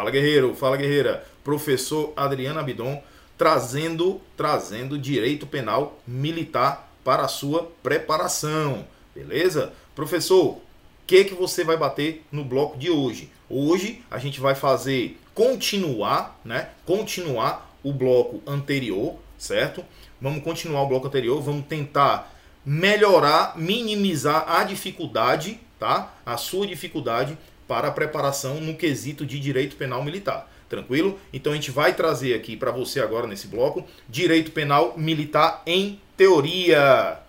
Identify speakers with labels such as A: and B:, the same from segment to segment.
A: Fala guerreiro, fala guerreira. Professor Adriano Abidon trazendo trazendo direito penal militar para a sua preparação. Beleza? Professor, o que que você vai bater no bloco de hoje? Hoje a gente vai fazer continuar, né? Continuar o bloco anterior, certo? Vamos continuar o bloco anterior, vamos tentar melhorar, minimizar a dificuldade, tá? A sua dificuldade para a preparação no quesito de direito penal militar. Tranquilo? Então a gente vai trazer aqui para você agora nesse bloco direito penal militar em teoria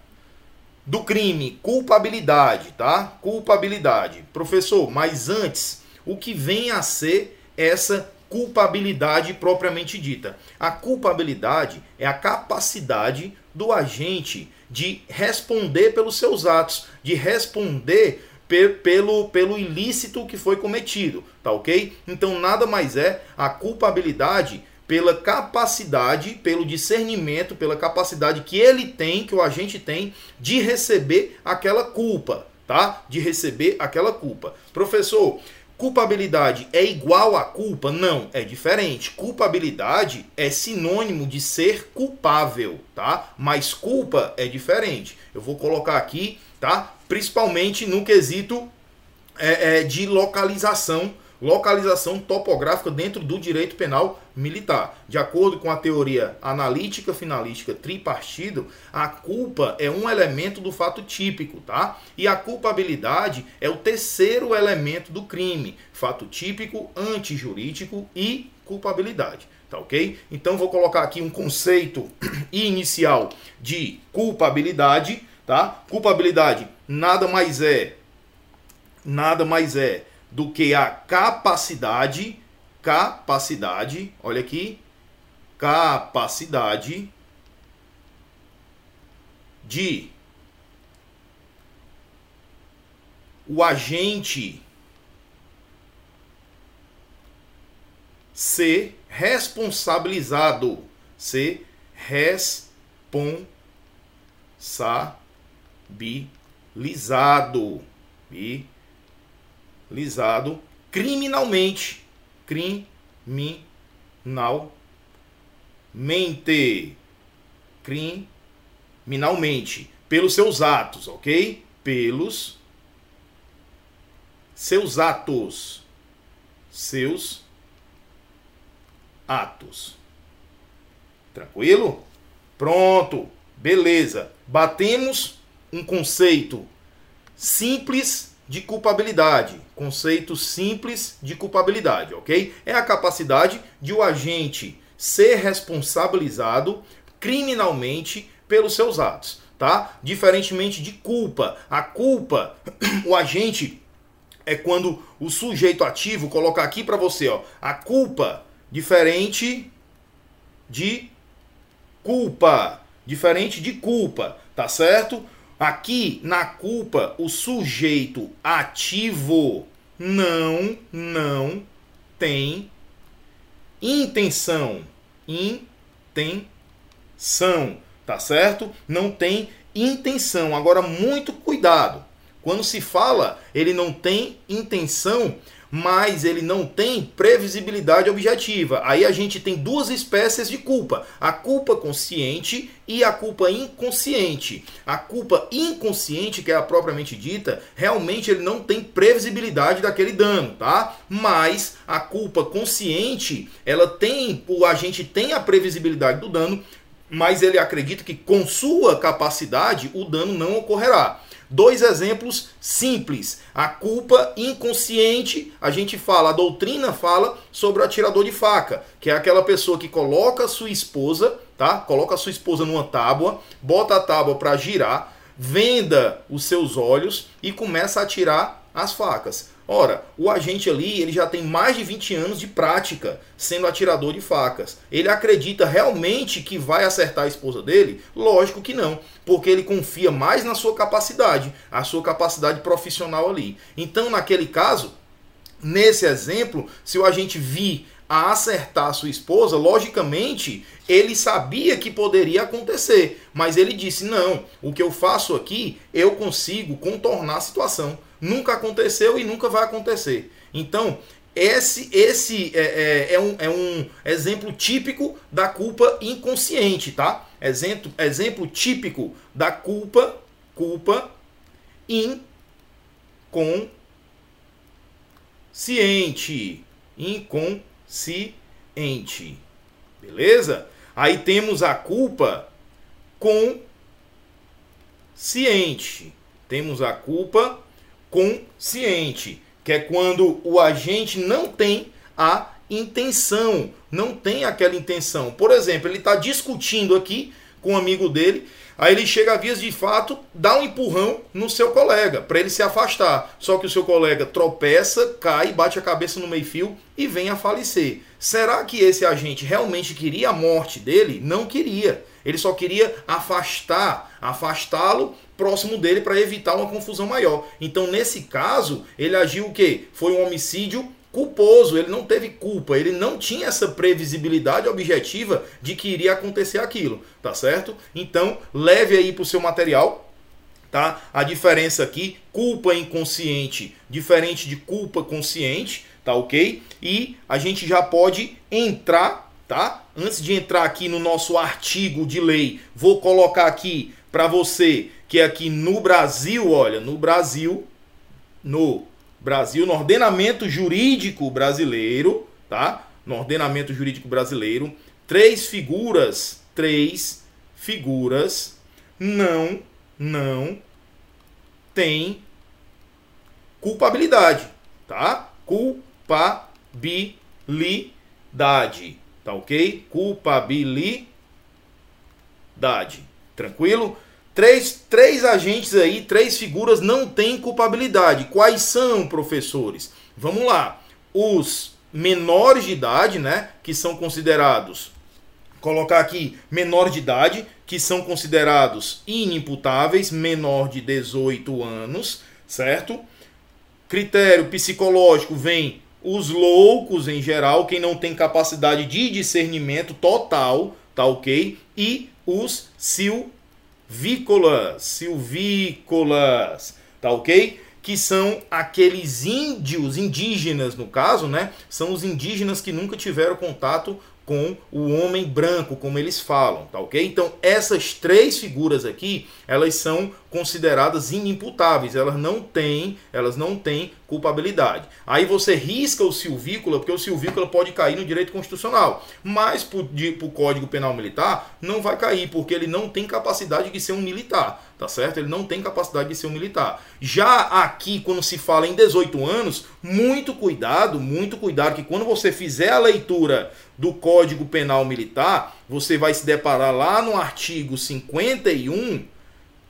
A: do crime, culpabilidade, tá? Culpabilidade. Professor, mas antes, o que vem a ser essa culpabilidade propriamente dita? A culpabilidade é a capacidade do agente de responder pelos seus atos, de responder pelo, pelo ilícito que foi cometido, tá ok? Então nada mais é a culpabilidade pela capacidade, pelo discernimento, pela capacidade que ele tem, que o agente tem, de receber aquela culpa, tá? De receber aquela culpa. Professor, culpabilidade é igual a culpa? Não, é diferente. Culpabilidade é sinônimo de ser culpável, tá? Mas culpa é diferente. Eu vou colocar aqui, tá? Principalmente no quesito é, é, de localização localização topográfica dentro do direito penal militar. De acordo com a teoria analítica finalística tripartido, a culpa é um elemento do fato típico, tá? E a culpabilidade é o terceiro elemento do crime, fato típico, antijurídico e culpabilidade. Tá ok? Então vou colocar aqui um conceito inicial de culpabilidade, tá? Culpabilidade nada mais é nada mais é do que a capacidade, capacidade, olha aqui, capacidade de o agente ser responsabilizado, ser responsabilizado. E lisado criminalmente. Criminalmente. Criminalmente. Pelos seus atos, ok? Pelos seus atos. Seus atos. Tranquilo? Pronto. Beleza. Batemos um conceito simples de culpabilidade. Conceito simples de culpabilidade, ok? É a capacidade de o agente ser responsabilizado criminalmente pelos seus atos, tá? Diferentemente de culpa. A culpa, o agente é quando o sujeito ativo coloca aqui para você, ó, a culpa diferente de culpa, diferente de culpa, tá certo? Aqui na culpa, o sujeito ativo não, não tem intenção. Intenção, tá certo? Não tem intenção. Agora, muito cuidado. Quando se fala, ele não tem intenção, mas ele não tem previsibilidade objetiva. Aí a gente tem duas espécies de culpa: a culpa consciente e a culpa inconsciente. A culpa inconsciente, que é a propriamente dita, realmente ele não tem previsibilidade daquele dano, tá? Mas a culpa consciente, ela tem, o agente tem a previsibilidade do dano, mas ele acredita que com sua capacidade o dano não ocorrerá. Dois exemplos simples. A culpa inconsciente, a gente fala, a doutrina fala sobre o atirador de faca, que é aquela pessoa que coloca a sua esposa, tá? Coloca a sua esposa numa tábua, bota a tábua para girar, venda os seus olhos e começa a atirar as facas. Ora, o agente ali, ele já tem mais de 20 anos de prática sendo atirador de facas. Ele acredita realmente que vai acertar a esposa dele? Lógico que não, porque ele confia mais na sua capacidade, a sua capacidade profissional ali. Então, naquele caso, nesse exemplo, se o agente vir a acertar a sua esposa, logicamente ele sabia que poderia acontecer, mas ele disse: não, o que eu faço aqui eu consigo contornar a situação. Nunca aconteceu e nunca vai acontecer. Então, esse, esse é, é, é, um, é um exemplo típico da culpa inconsciente, tá? Exemplo, exemplo típico da culpa, culpa inconsciente. Inconsciente. Beleza? Aí temos a culpa consciente. Temos a culpa consciente que é quando o agente não tem a intenção, não tem aquela intenção. Por exemplo, ele está discutindo aqui com um amigo dele, aí ele chega a vias de fato, dá um empurrão no seu colega para ele se afastar. Só que o seu colega tropeça, cai, bate a cabeça no meio-fio e vem a falecer. Será que esse agente realmente queria a morte dele? Não queria. Ele só queria afastar, afastá-lo próximo dele para evitar uma confusão maior. Então, nesse caso, ele agiu o quê? Foi um homicídio culposo, ele não teve culpa, ele não tinha essa previsibilidade objetiva de que iria acontecer aquilo, tá certo? Então, leve aí para o seu material, tá? A diferença aqui, culpa inconsciente, diferente de culpa consciente, tá ok? E a gente já pode entrar, tá? Antes de entrar aqui no nosso artigo de lei, vou colocar aqui para você que é aqui no Brasil, olha, no Brasil, no Brasil, no ordenamento jurídico brasileiro, tá? No ordenamento jurídico brasileiro, três figuras, três figuras não, não tem culpabilidade, tá? Culpabilidade, tá ok? Culpabilidade, tranquilo? Três, três agentes aí, três figuras não têm culpabilidade. Quais são, professores? Vamos lá. Os menores de idade, né, que são considerados colocar aqui menor de idade, que são considerados inimputáveis, menor de 18 anos, certo? Critério psicológico vem os loucos em geral, quem não tem capacidade de discernimento total, tá ok? E os sil silvícolas, silvícolas, tá ok? Que são aqueles índios, indígenas no caso, né? São os indígenas que nunca tiveram contato com o homem branco, como eles falam, tá ok? Então, essas três figuras aqui, elas são consideradas inimputáveis, elas não têm, elas não têm culpabilidade. Aí você risca o silvícola, porque o silvícola pode cair no direito constitucional, mas para Código Penal Militar não vai cair, porque ele não tem capacidade de ser um militar, tá certo? Ele não tem capacidade de ser um militar. Já aqui, quando se fala em 18 anos, muito cuidado, muito cuidado, que quando você fizer a leitura do Código Penal Militar, você vai se deparar lá no artigo 51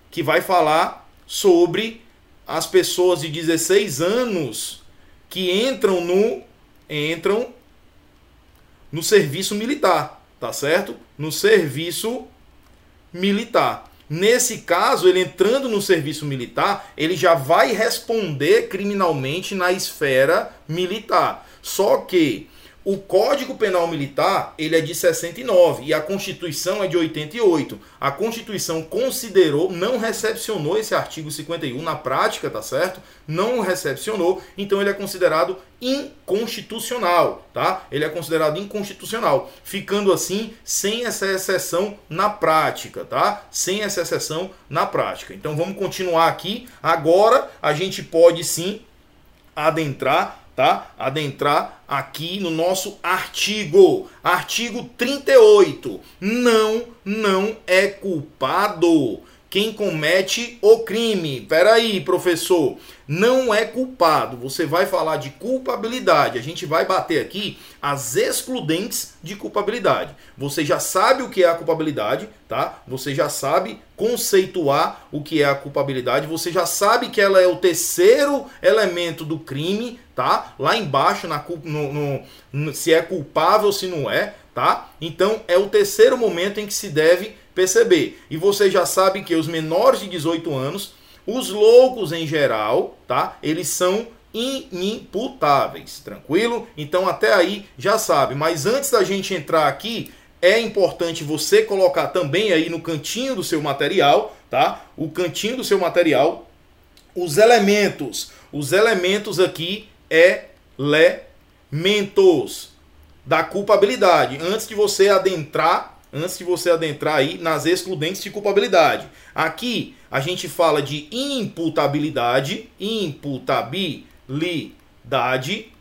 A: que vai falar sobre as pessoas de 16 anos que entram no entram no serviço militar, tá certo? No serviço militar. Nesse caso, ele entrando no serviço militar, ele já vai responder criminalmente na esfera militar. Só que o Código Penal Militar, ele é de 69 e a Constituição é de 88. A Constituição considerou, não recepcionou esse artigo 51 na prática, tá certo? Não recepcionou, então ele é considerado inconstitucional, tá? Ele é considerado inconstitucional, ficando assim sem essa exceção na prática, tá? Sem essa exceção na prática. Então vamos continuar aqui. Agora a gente pode sim adentrar tá? Adentrar aqui no nosso artigo. Artigo 38. Não, não é culpado quem comete o crime. Peraí, professor, não é culpado. Você vai falar de culpabilidade. A gente vai bater aqui as excludentes de culpabilidade. Você já sabe o que é a culpabilidade, tá? Você já sabe conceituar o que é a culpabilidade. Você já sabe que ela é o terceiro elemento do crime, tá? Lá embaixo na no, no, no se é culpável, se não é, tá? Então é o terceiro momento em que se deve perceber. E você já sabe que os menores de 18 anos, os loucos em geral, tá? Eles são inimputáveis, tranquilo? Então até aí já sabe. Mas antes da gente entrar aqui, é importante você colocar também aí no cantinho do seu material, tá? O cantinho do seu material, os elementos. Os elementos aqui elementos da culpabilidade. Antes de você adentrar, antes de você adentrar aí nas excludentes de culpabilidade. Aqui a gente fala de imputabilidade, imputabilidade.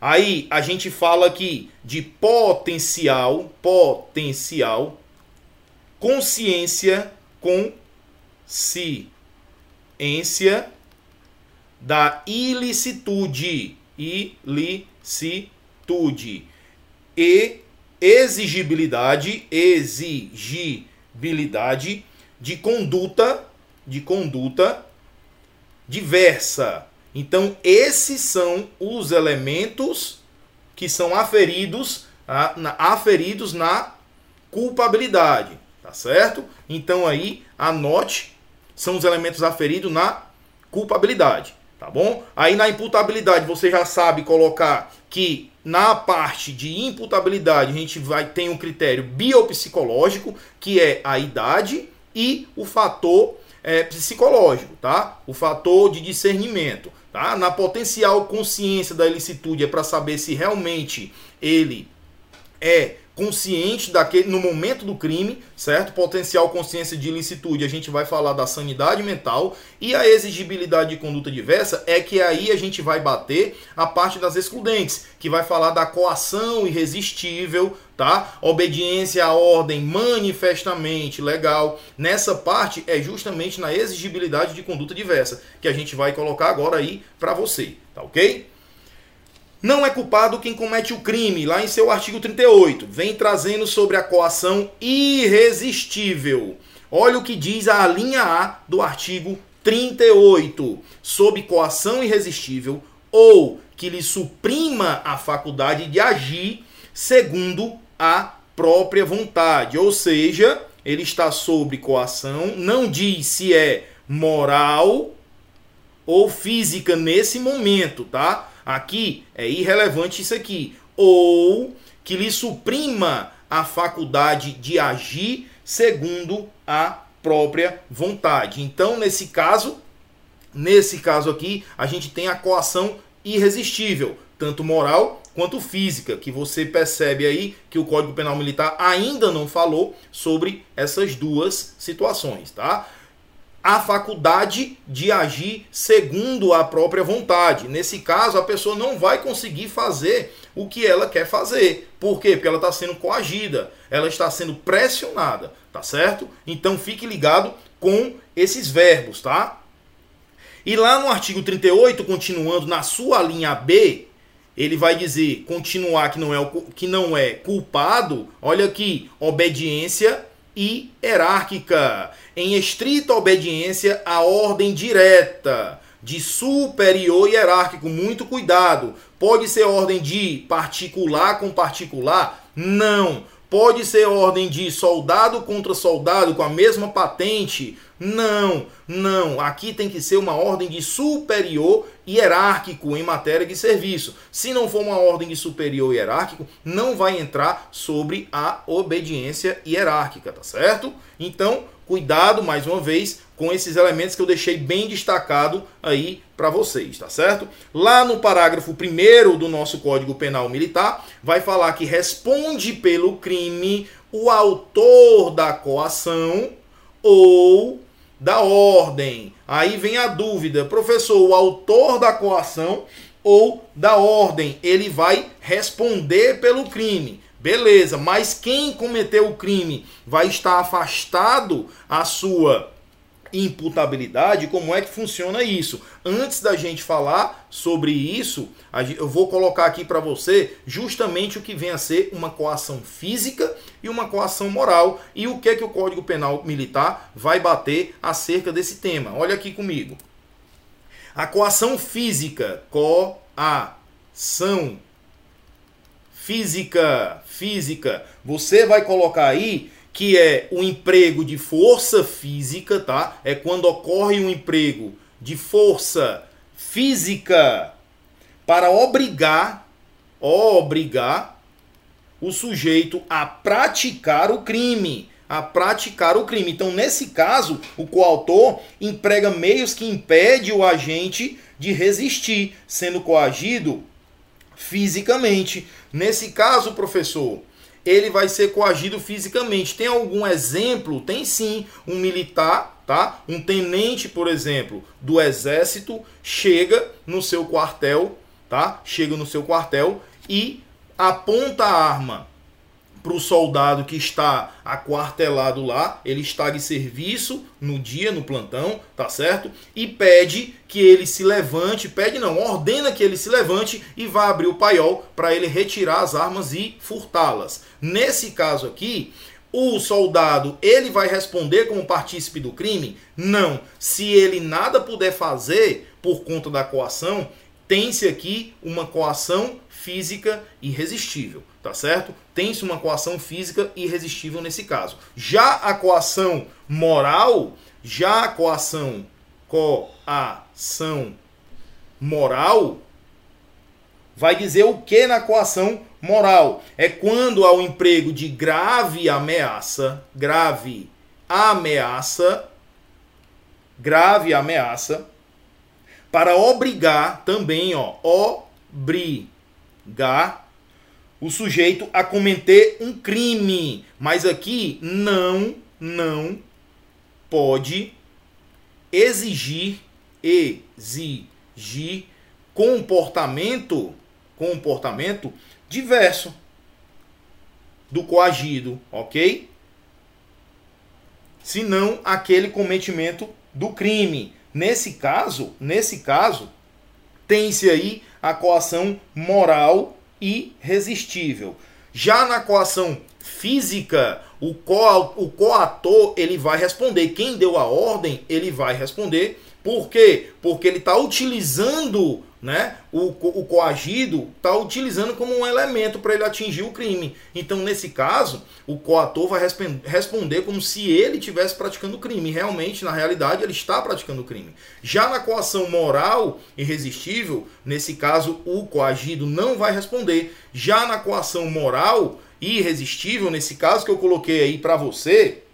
A: Aí a gente fala aqui de potencial, potencial, consciência, consciência da ilicitude, ilicitude e exigibilidade, exigibilidade de conduta, de conduta diversa. Então, esses são os elementos que são aferidos, aferidos na culpabilidade, tá certo? Então aí anote, são os elementos aferidos na culpabilidade, tá bom? Aí na imputabilidade você já sabe colocar que na parte de imputabilidade a gente vai tem um critério biopsicológico, que é a idade e o fator é, psicológico, tá? O fator de discernimento, tá? Na potencial consciência da ilicitude é para saber se realmente ele é consciente daquele no momento do crime, certo? Potencial consciência de ilicitude, a gente vai falar da sanidade mental e a exigibilidade de conduta diversa é que aí a gente vai bater a parte das excludentes, que vai falar da coação irresistível, tá? Obediência à ordem manifestamente legal. Nessa parte é justamente na exigibilidade de conduta diversa que a gente vai colocar agora aí para você, tá OK? Não é culpado quem comete o crime, lá em seu artigo 38. Vem trazendo sobre a coação irresistível. Olha o que diz a linha A do artigo 38. Sob coação irresistível ou que lhe suprima a faculdade de agir segundo a própria vontade. Ou seja, ele está sob coação, não diz se é moral ou física nesse momento, tá? Aqui é irrelevante isso aqui. Ou que lhe suprima a faculdade de agir segundo a própria vontade. Então, nesse caso, nesse caso aqui, a gente tem a coação irresistível, tanto moral quanto física, que você percebe aí que o Código Penal Militar ainda não falou sobre essas duas situações, tá? A faculdade de agir segundo a própria vontade. Nesse caso, a pessoa não vai conseguir fazer o que ela quer fazer. Por quê? Porque ela está sendo coagida, ela está sendo pressionada, tá certo? Então fique ligado com esses verbos, tá? E lá no artigo 38, continuando na sua linha B, ele vai dizer continuar que não é, que não é culpado. Olha aqui, obediência e hierárquica, em estrita obediência à ordem direta de superior hierárquico. Muito cuidado. Pode ser ordem de particular com particular? Não. Pode ser ordem de soldado contra soldado com a mesma patente? Não, não. Aqui tem que ser uma ordem de superior hierárquico em matéria de serviço. Se não for uma ordem de superior hierárquico, não vai entrar sobre a obediência hierárquica, tá certo? Então, cuidado mais uma vez com esses elementos que eu deixei bem destacado aí para vocês, tá certo? Lá no parágrafo 1 do nosso Código Penal Militar, vai falar que responde pelo crime o autor da coação ou da ordem. Aí vem a dúvida, professor, o autor da coação ou da ordem, ele vai responder pelo crime. Beleza, mas quem cometeu o crime vai estar afastado a sua imputabilidade, como é que funciona isso? Antes da gente falar sobre isso, eu vou colocar aqui para você justamente o que vem a ser uma coação física e uma coação moral e o que é que o Código Penal Militar vai bater acerca desse tema. Olha aqui comigo. A coação física, coação física, física, você vai colocar aí que é o emprego de força física, tá? É quando ocorre um emprego de força física para obrigar, obrigar o sujeito a praticar o crime, a praticar o crime. Então, nesse caso, o coautor emprega meios que impede o agente de resistir, sendo coagido fisicamente. Nesse caso, professor, ele vai ser coagido fisicamente. Tem algum exemplo? Tem sim. Um militar, tá? Um tenente, por exemplo, do exército chega no seu quartel, tá? Chega no seu quartel e aponta a arma para o soldado que está aquartelado lá, ele está de serviço no dia, no plantão, tá certo? E pede que ele se levante, pede não, ordena que ele se levante e vá abrir o paiol para ele retirar as armas e furtá-las. Nesse caso aqui, o soldado ele vai responder como partícipe do crime? Não. Se ele nada puder fazer por conta da coação, tem-se aqui uma coação física irresistível, tá certo? Tem-se uma coação física irresistível nesse caso. Já a coação moral, já a coação coação moral vai dizer o que na coação moral? É quando há o emprego de grave ameaça, grave ameaça, grave ameaça para obrigar também, ó, obrigar o sujeito a cometer um crime. Mas aqui não, não pode exigir, exigir comportamento, comportamento diverso do coagido, ok? Senão aquele cometimento do crime. Nesse caso, nesse caso, tem-se aí a coação moral irresistível. Já na coação física, o, co o coator ele vai responder. Quem deu a ordem, ele vai responder. Por quê? Porque ele está utilizando né? O, o coagido está utilizando como um elemento para ele atingir o crime. Então, nesse caso, o coator vai responder como se ele estivesse praticando o crime. Realmente, na realidade, ele está praticando o crime. Já na coação moral irresistível, nesse caso, o coagido não vai responder. Já na coação moral irresistível, nesse caso que eu coloquei aí para você,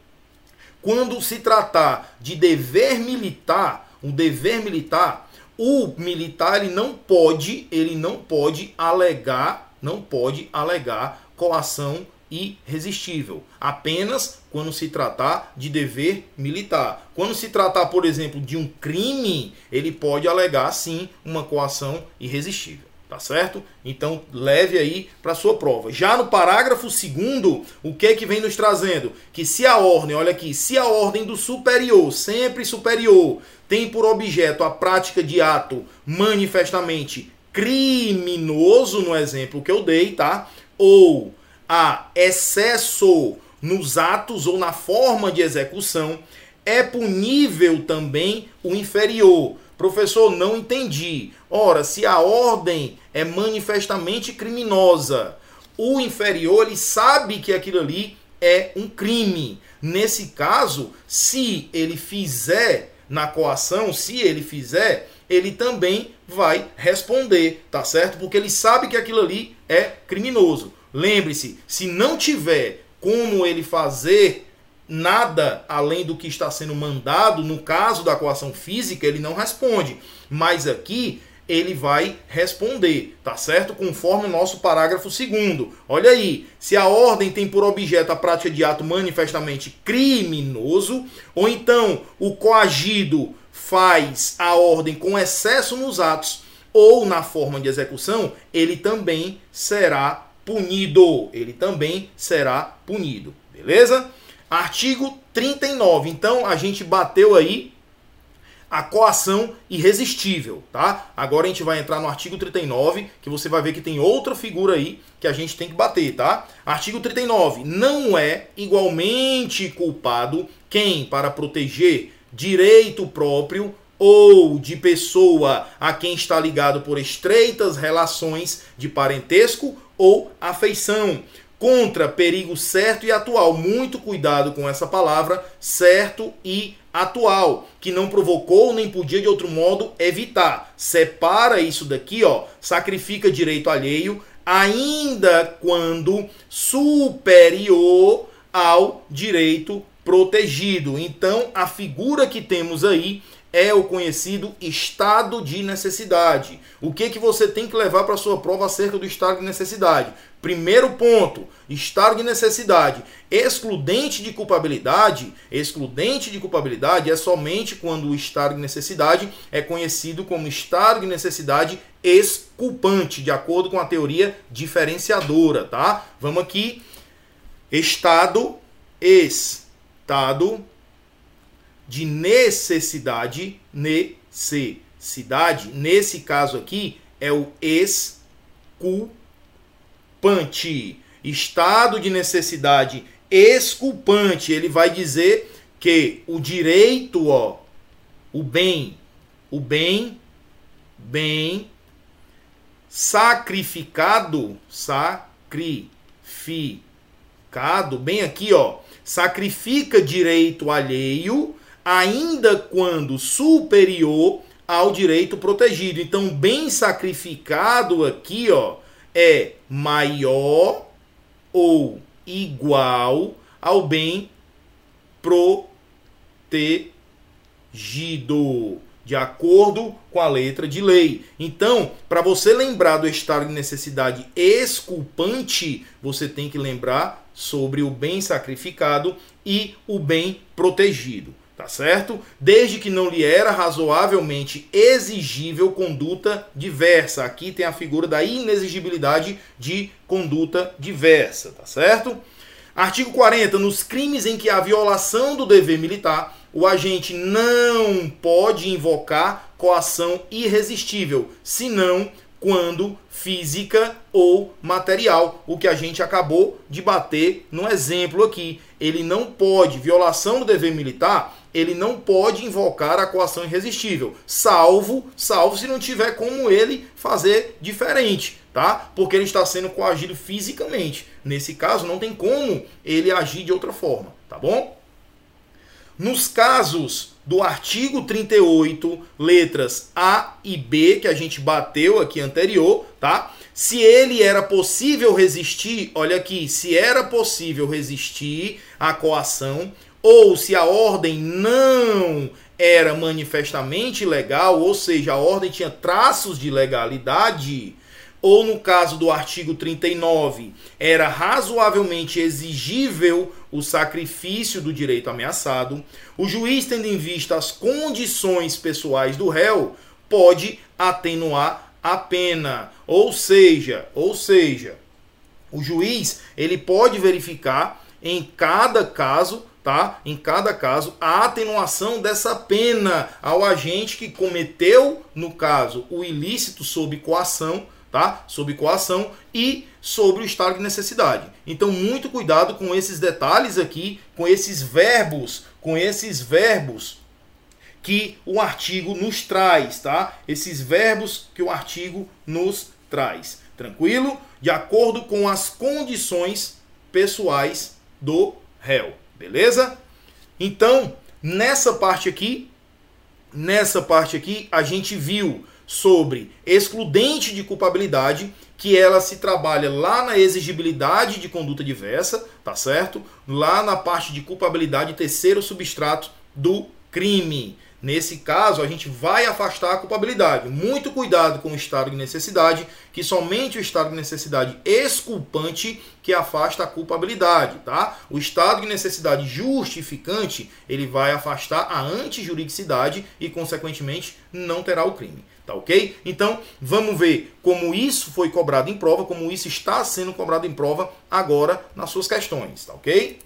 A: quando se tratar de dever militar, o dever militar o militar ele não pode, ele não pode alegar, não pode alegar coação irresistível, apenas quando se tratar de dever militar. Quando se tratar, por exemplo, de um crime, ele pode alegar sim uma coação irresistível. Tá certo? Então leve aí para sua prova. Já no parágrafo segundo, o que é que vem nos trazendo? Que se a ordem, olha aqui, se a ordem do superior, sempre superior, tem por objeto a prática de ato manifestamente criminoso, no exemplo que eu dei, tá? Ou a excesso nos atos ou na forma de execução, é punível também o inferior. Professor, não entendi. Ora, se a ordem é manifestamente criminosa, o inferior ele sabe que aquilo ali é um crime. Nesse caso, se ele fizer na coação, se ele fizer, ele também vai responder, tá certo? Porque ele sabe que aquilo ali é criminoso. Lembre-se, se não tiver como ele fazer nada além do que está sendo mandado, no caso da coação física, ele não responde. Mas aqui ele vai responder, tá certo? Conforme o nosso parágrafo segundo. Olha aí, se a ordem tem por objeto a prática de ato manifestamente criminoso, ou então o coagido faz a ordem com excesso nos atos ou na forma de execução, ele também será punido. Ele também será punido. Beleza? Artigo 39. Então a gente bateu aí a coação irresistível, tá? Agora a gente vai entrar no artigo 39, que você vai ver que tem outra figura aí que a gente tem que bater, tá? Artigo 39. Não é igualmente culpado quem, para proteger direito próprio ou de pessoa a quem está ligado por estreitas relações de parentesco ou afeição, contra perigo certo e atual. Muito cuidado com essa palavra, certo e atual, que não provocou nem podia de outro modo evitar. Separa isso daqui, ó, sacrifica direito alheio, ainda quando superior ao direito protegido. Então, a figura que temos aí é o conhecido estado de necessidade. O que que você tem que levar para sua prova acerca do estado de necessidade? Primeiro ponto, estado de necessidade excludente de culpabilidade, excludente de culpabilidade é somente quando o estado de necessidade é conhecido como estado de necessidade exculpante, de acordo com a teoria diferenciadora, tá? Vamos aqui. Estado estado de necessidade, necessidade, nesse caso aqui é o exculpante. Estado de necessidade exculpante, ele vai dizer que o direito, ó, o bem, o bem, bem sacrificado, sacrificado, bem aqui, ó, sacrifica direito alheio ainda quando superior ao direito protegido. Então, bem sacrificado aqui, ó, é maior ou igual ao bem protegido, de acordo com a letra de lei. Então, para você lembrar do estado de necessidade exculpante, você tem que lembrar sobre o bem sacrificado e o bem protegido tá certo? Desde que não lhe era razoavelmente exigível conduta diversa. Aqui tem a figura da inexigibilidade de conduta diversa, tá certo? Artigo 40. Nos crimes em que há violação do dever militar, o agente não pode invocar coação irresistível, senão quando física ou material, o que a gente acabou de bater no exemplo aqui. Ele não pode, violação do dever militar, ele não pode invocar a coação irresistível, salvo, salvo se não tiver como ele fazer diferente, tá? Porque ele está sendo coagido fisicamente. Nesse caso, não tem como ele agir de outra forma, tá bom? Nos casos do artigo 38, letras A e B, que a gente bateu aqui anterior, tá? Se ele era possível resistir, olha aqui, se era possível resistir à coação, ou se a ordem não era manifestamente legal, ou seja, a ordem tinha traços de legalidade, ou no caso do artigo 39, era razoavelmente exigível o sacrifício do direito ameaçado, o juiz, tendo em vista as condições pessoais do réu, pode atenuar a pena. Ou seja, ou seja, o juiz, ele pode verificar em cada caso tá? Em cada caso, a atenuação dessa pena ao agente que cometeu, no caso, o ilícito sob coação, tá? Sob coação e sobre o estado de necessidade. Então, muito cuidado com esses detalhes aqui, com esses verbos, com esses verbos que o artigo nos traz, tá? Esses verbos que o artigo nos traz. Tranquilo? De acordo com as condições pessoais do réu. Beleza? Então, nessa parte aqui, nessa parte aqui, a gente viu sobre excludente de culpabilidade, que ela se trabalha lá na exigibilidade de conduta diversa, tá certo? Lá na parte de culpabilidade, terceiro substrato do crime. Nesse caso, a gente vai afastar a culpabilidade. Muito cuidado com o estado de necessidade, que somente o estado de necessidade exculpante que afasta a culpabilidade, tá? O estado de necessidade justificante, ele vai afastar a antijuridicidade e, consequentemente, não terá o crime. Tá ok? Então, vamos ver como isso foi cobrado em prova, como isso está sendo cobrado em prova agora nas suas questões, tá ok?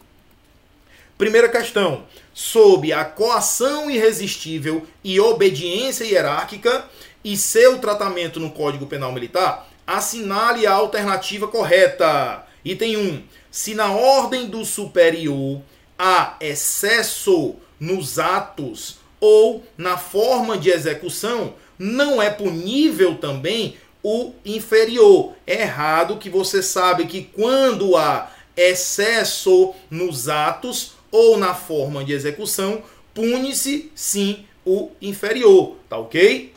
A: Primeira questão, sob a coação irresistível e obediência hierárquica e seu tratamento no Código Penal Militar, assinale a alternativa correta. Item 1. Se na ordem do superior há excesso nos atos ou na forma de execução, não é punível também o inferior. É errado que você sabe que quando há excesso nos atos ou na forma de execução, pune-se sim o inferior, tá ok?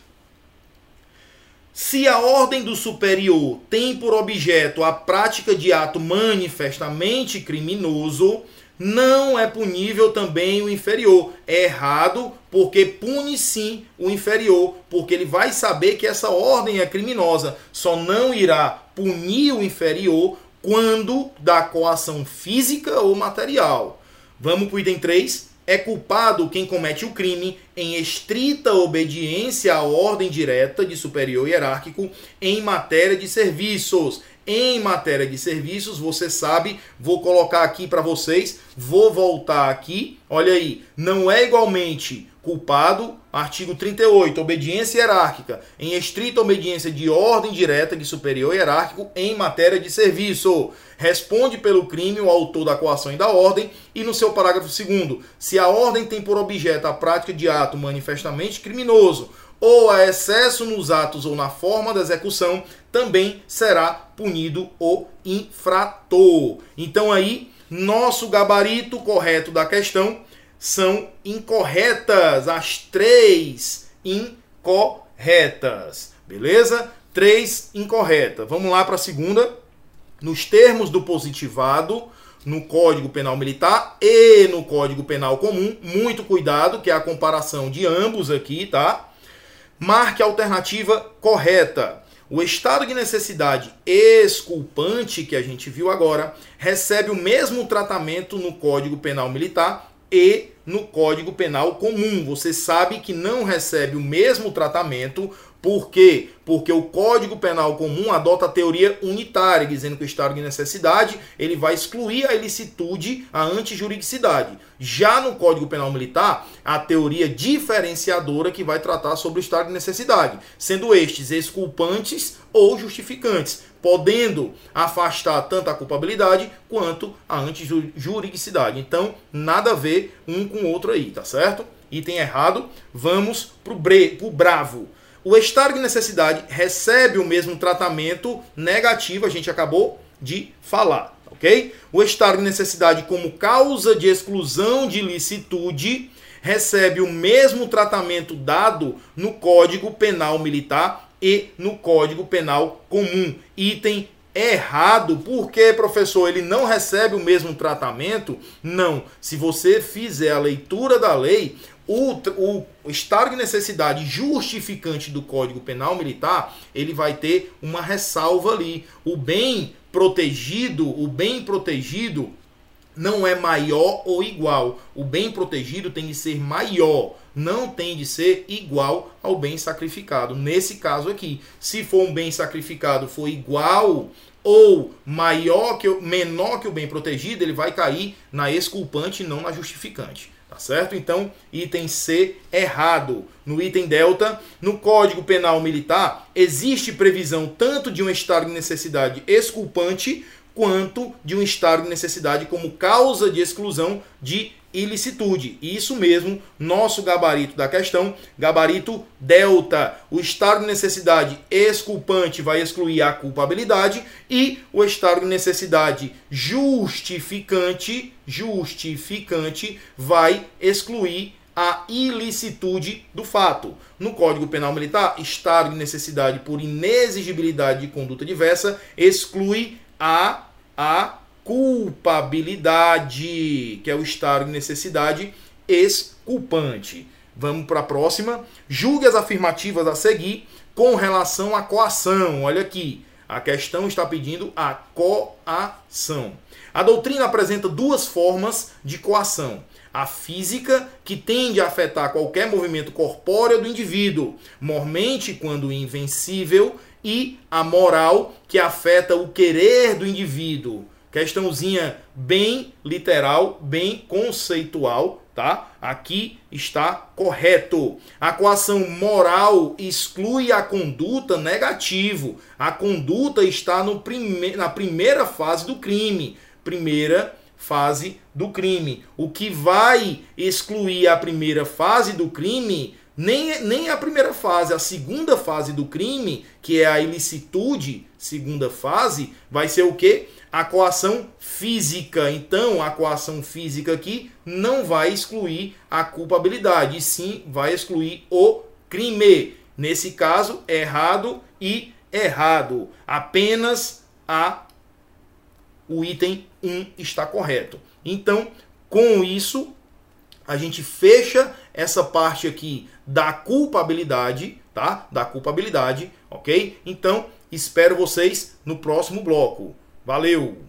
A: Se a ordem do superior tem por objeto a prática de ato manifestamente criminoso, não é punível também o inferior. É errado porque pune sim o inferior, porque ele vai saber que essa ordem é criminosa. Só não irá punir o inferior quando da coação física ou material. Vamos para o item 3. É culpado quem comete o crime em estrita obediência à ordem direta de superior hierárquico em matéria de serviços em matéria de serviços, você sabe, vou colocar aqui para vocês, vou voltar aqui, olha aí, não é igualmente culpado, artigo 38, obediência hierárquica, em estrita obediência de ordem direta de superior hierárquico em matéria de serviço. Responde pelo crime o autor da coação e da ordem, e no seu parágrafo 2 se a ordem tem por objeto a prática de ato manifestamente criminoso ou a excesso nos atos ou na forma da execução, também será punido o infrator. Então aí, nosso gabarito correto da questão são incorretas, as três incorretas. Beleza? Três incorretas. Vamos lá para a segunda. Nos termos do positivado, no Código Penal Militar e no Código Penal Comum, muito cuidado, que é a comparação de ambos aqui, tá? Marque a alternativa correta. O estado de necessidade exculpante que a gente viu agora recebe o mesmo tratamento no Código Penal Militar e no Código Penal Comum. Você sabe que não recebe o mesmo tratamento por quê? Porque o Código Penal Comum adota a teoria unitária, dizendo que o estado de necessidade ele vai excluir a ilicitude, a antijuridicidade. Já no Código Penal Militar, a teoria diferenciadora que vai tratar sobre o estado de necessidade, sendo estes exculpantes ou justificantes, podendo afastar tanto a culpabilidade quanto a antijuridicidade. Então, nada a ver um com o outro aí, tá certo? Item errado, vamos pro, bre pro bravo. O estado de necessidade recebe o mesmo tratamento negativo, a gente acabou de falar, ok? O estado de necessidade como causa de exclusão de licitude recebe o mesmo tratamento dado no Código Penal Militar e no Código Penal Comum. Item errado. Por que, professor? Ele não recebe o mesmo tratamento? Não. Se você fizer a leitura da lei, o, o, estado de necessidade justificante do Código Penal Militar, ele vai ter uma ressalva ali. O bem protegido, o bem protegido não é maior ou igual. O bem protegido tem de ser maior, não tem de ser igual ao bem sacrificado. Nesse caso aqui, se for um bem sacrificado for igual ou maior que menor que o bem protegido, ele vai cair na exculpante não na justificante. Tá certo? Então, item C errado. No item delta, no Código Penal Militar, existe previsão tanto de um estado de necessidade exculpante quanto de um estado de necessidade como causa de exclusão de ilicitude. Isso mesmo, nosso gabarito da questão, gabarito delta. O estado de necessidade exculpante vai excluir a culpabilidade e o estado de necessidade justificante, justificante vai excluir a ilicitude do fato. No Código Penal Militar, estado de necessidade por inexigibilidade de conduta diversa exclui a a culpabilidade, que é o estado de necessidade exculpante. Vamos para a próxima. Julgue as afirmativas a seguir com relação à coação. Olha aqui, a questão está pedindo a coação. A doutrina apresenta duas formas de coação. A física, que tende a afetar qualquer movimento corpóreo do indivíduo, mormente quando invencível, e a moral, que afeta o querer do indivíduo Questãozinha bem literal, bem conceitual, tá? Aqui está correto. A coação moral exclui a conduta negativo. A conduta está no prime na primeira fase do crime. Primeira fase do crime. O que vai excluir a primeira fase do crime nem, nem a primeira fase, a segunda fase do crime, que é a ilicitude, segunda fase, vai ser o que? A coação física. Então, a coação física aqui não vai excluir a culpabilidade, sim vai excluir o crime. Nesse caso, errado e errado. Apenas a o item 1 1 está correto. Então, com isso, a gente fecha essa parte aqui da culpabilidade, tá? Da culpabilidade, ok? Então, espero vocês no próximo bloco. Valeu!